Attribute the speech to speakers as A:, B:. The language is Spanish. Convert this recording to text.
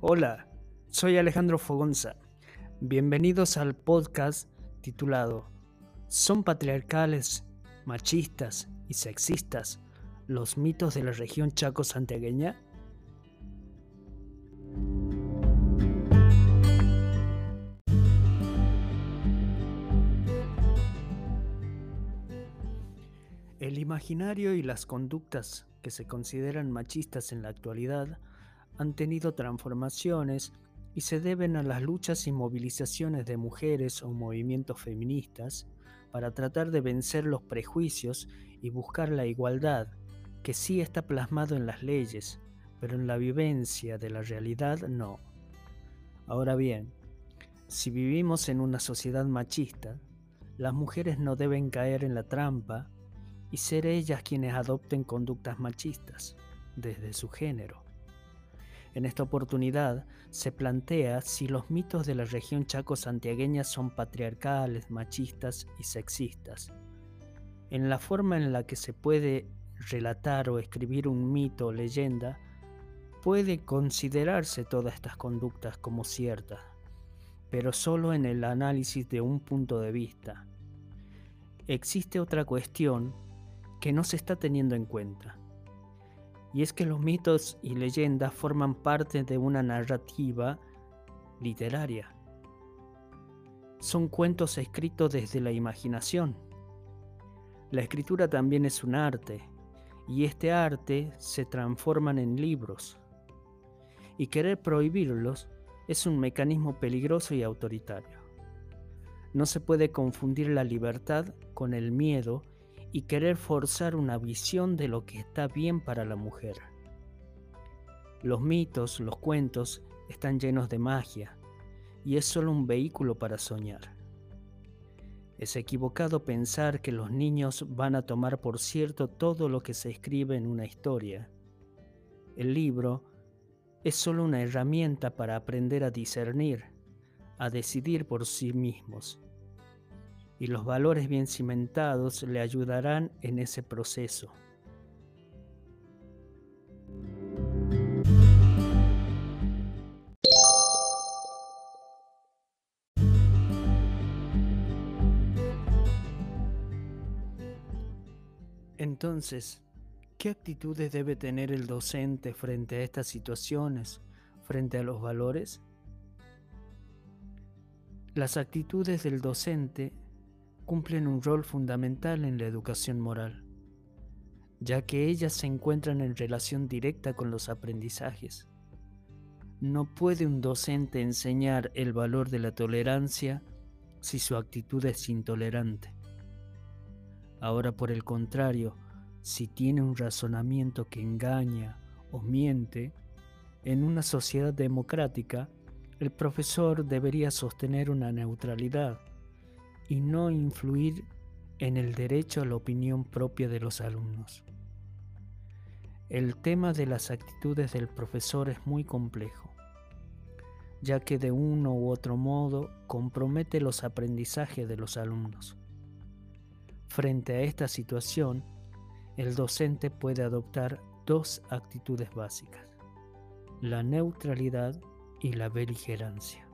A: Hola, soy Alejandro Fogonza. Bienvenidos al podcast titulado ¿Son patriarcales, machistas y sexistas los mitos de la región chaco santiagueña? El imaginario y las conductas que se consideran machistas en la actualidad han tenido transformaciones y se deben a las luchas y movilizaciones de mujeres o movimientos feministas para tratar de vencer los prejuicios y buscar la igualdad, que sí está plasmado en las leyes, pero en la vivencia de la realidad no. Ahora bien, si vivimos en una sociedad machista, las mujeres no deben caer en la trampa y ser ellas quienes adopten conductas machistas desde su género. En esta oportunidad se plantea si los mitos de la región chaco santiagueña son patriarcales, machistas y sexistas. En la forma en la que se puede relatar o escribir un mito o leyenda, puede considerarse todas estas conductas como ciertas, pero solo en el análisis de un punto de vista. Existe otra cuestión que no se está teniendo en cuenta y es que los mitos y leyendas forman parte de una narrativa literaria. Son cuentos escritos desde la imaginación. La escritura también es un arte, y este arte se transforma en libros. Y querer prohibirlos es un mecanismo peligroso y autoritario. No se puede confundir la libertad con el miedo y querer forzar una visión de lo que está bien para la mujer. Los mitos, los cuentos, están llenos de magia y es solo un vehículo para soñar. Es equivocado pensar que los niños van a tomar por cierto todo lo que se escribe en una historia. El libro es solo una herramienta para aprender a discernir, a decidir por sí mismos y los valores bien cimentados le ayudarán en ese proceso. Entonces, ¿qué actitudes debe tener el docente frente a estas situaciones, frente a los valores? Las actitudes del docente cumplen un rol fundamental en la educación moral, ya que ellas se encuentran en relación directa con los aprendizajes. No puede un docente enseñar el valor de la tolerancia si su actitud es intolerante. Ahora, por el contrario, si tiene un razonamiento que engaña o miente, en una sociedad democrática, el profesor debería sostener una neutralidad y no influir en el derecho a la opinión propia de los alumnos. El tema de las actitudes del profesor es muy complejo, ya que de uno u otro modo compromete los aprendizajes de los alumnos. Frente a esta situación, el docente puede adoptar dos actitudes básicas, la neutralidad y la beligerancia.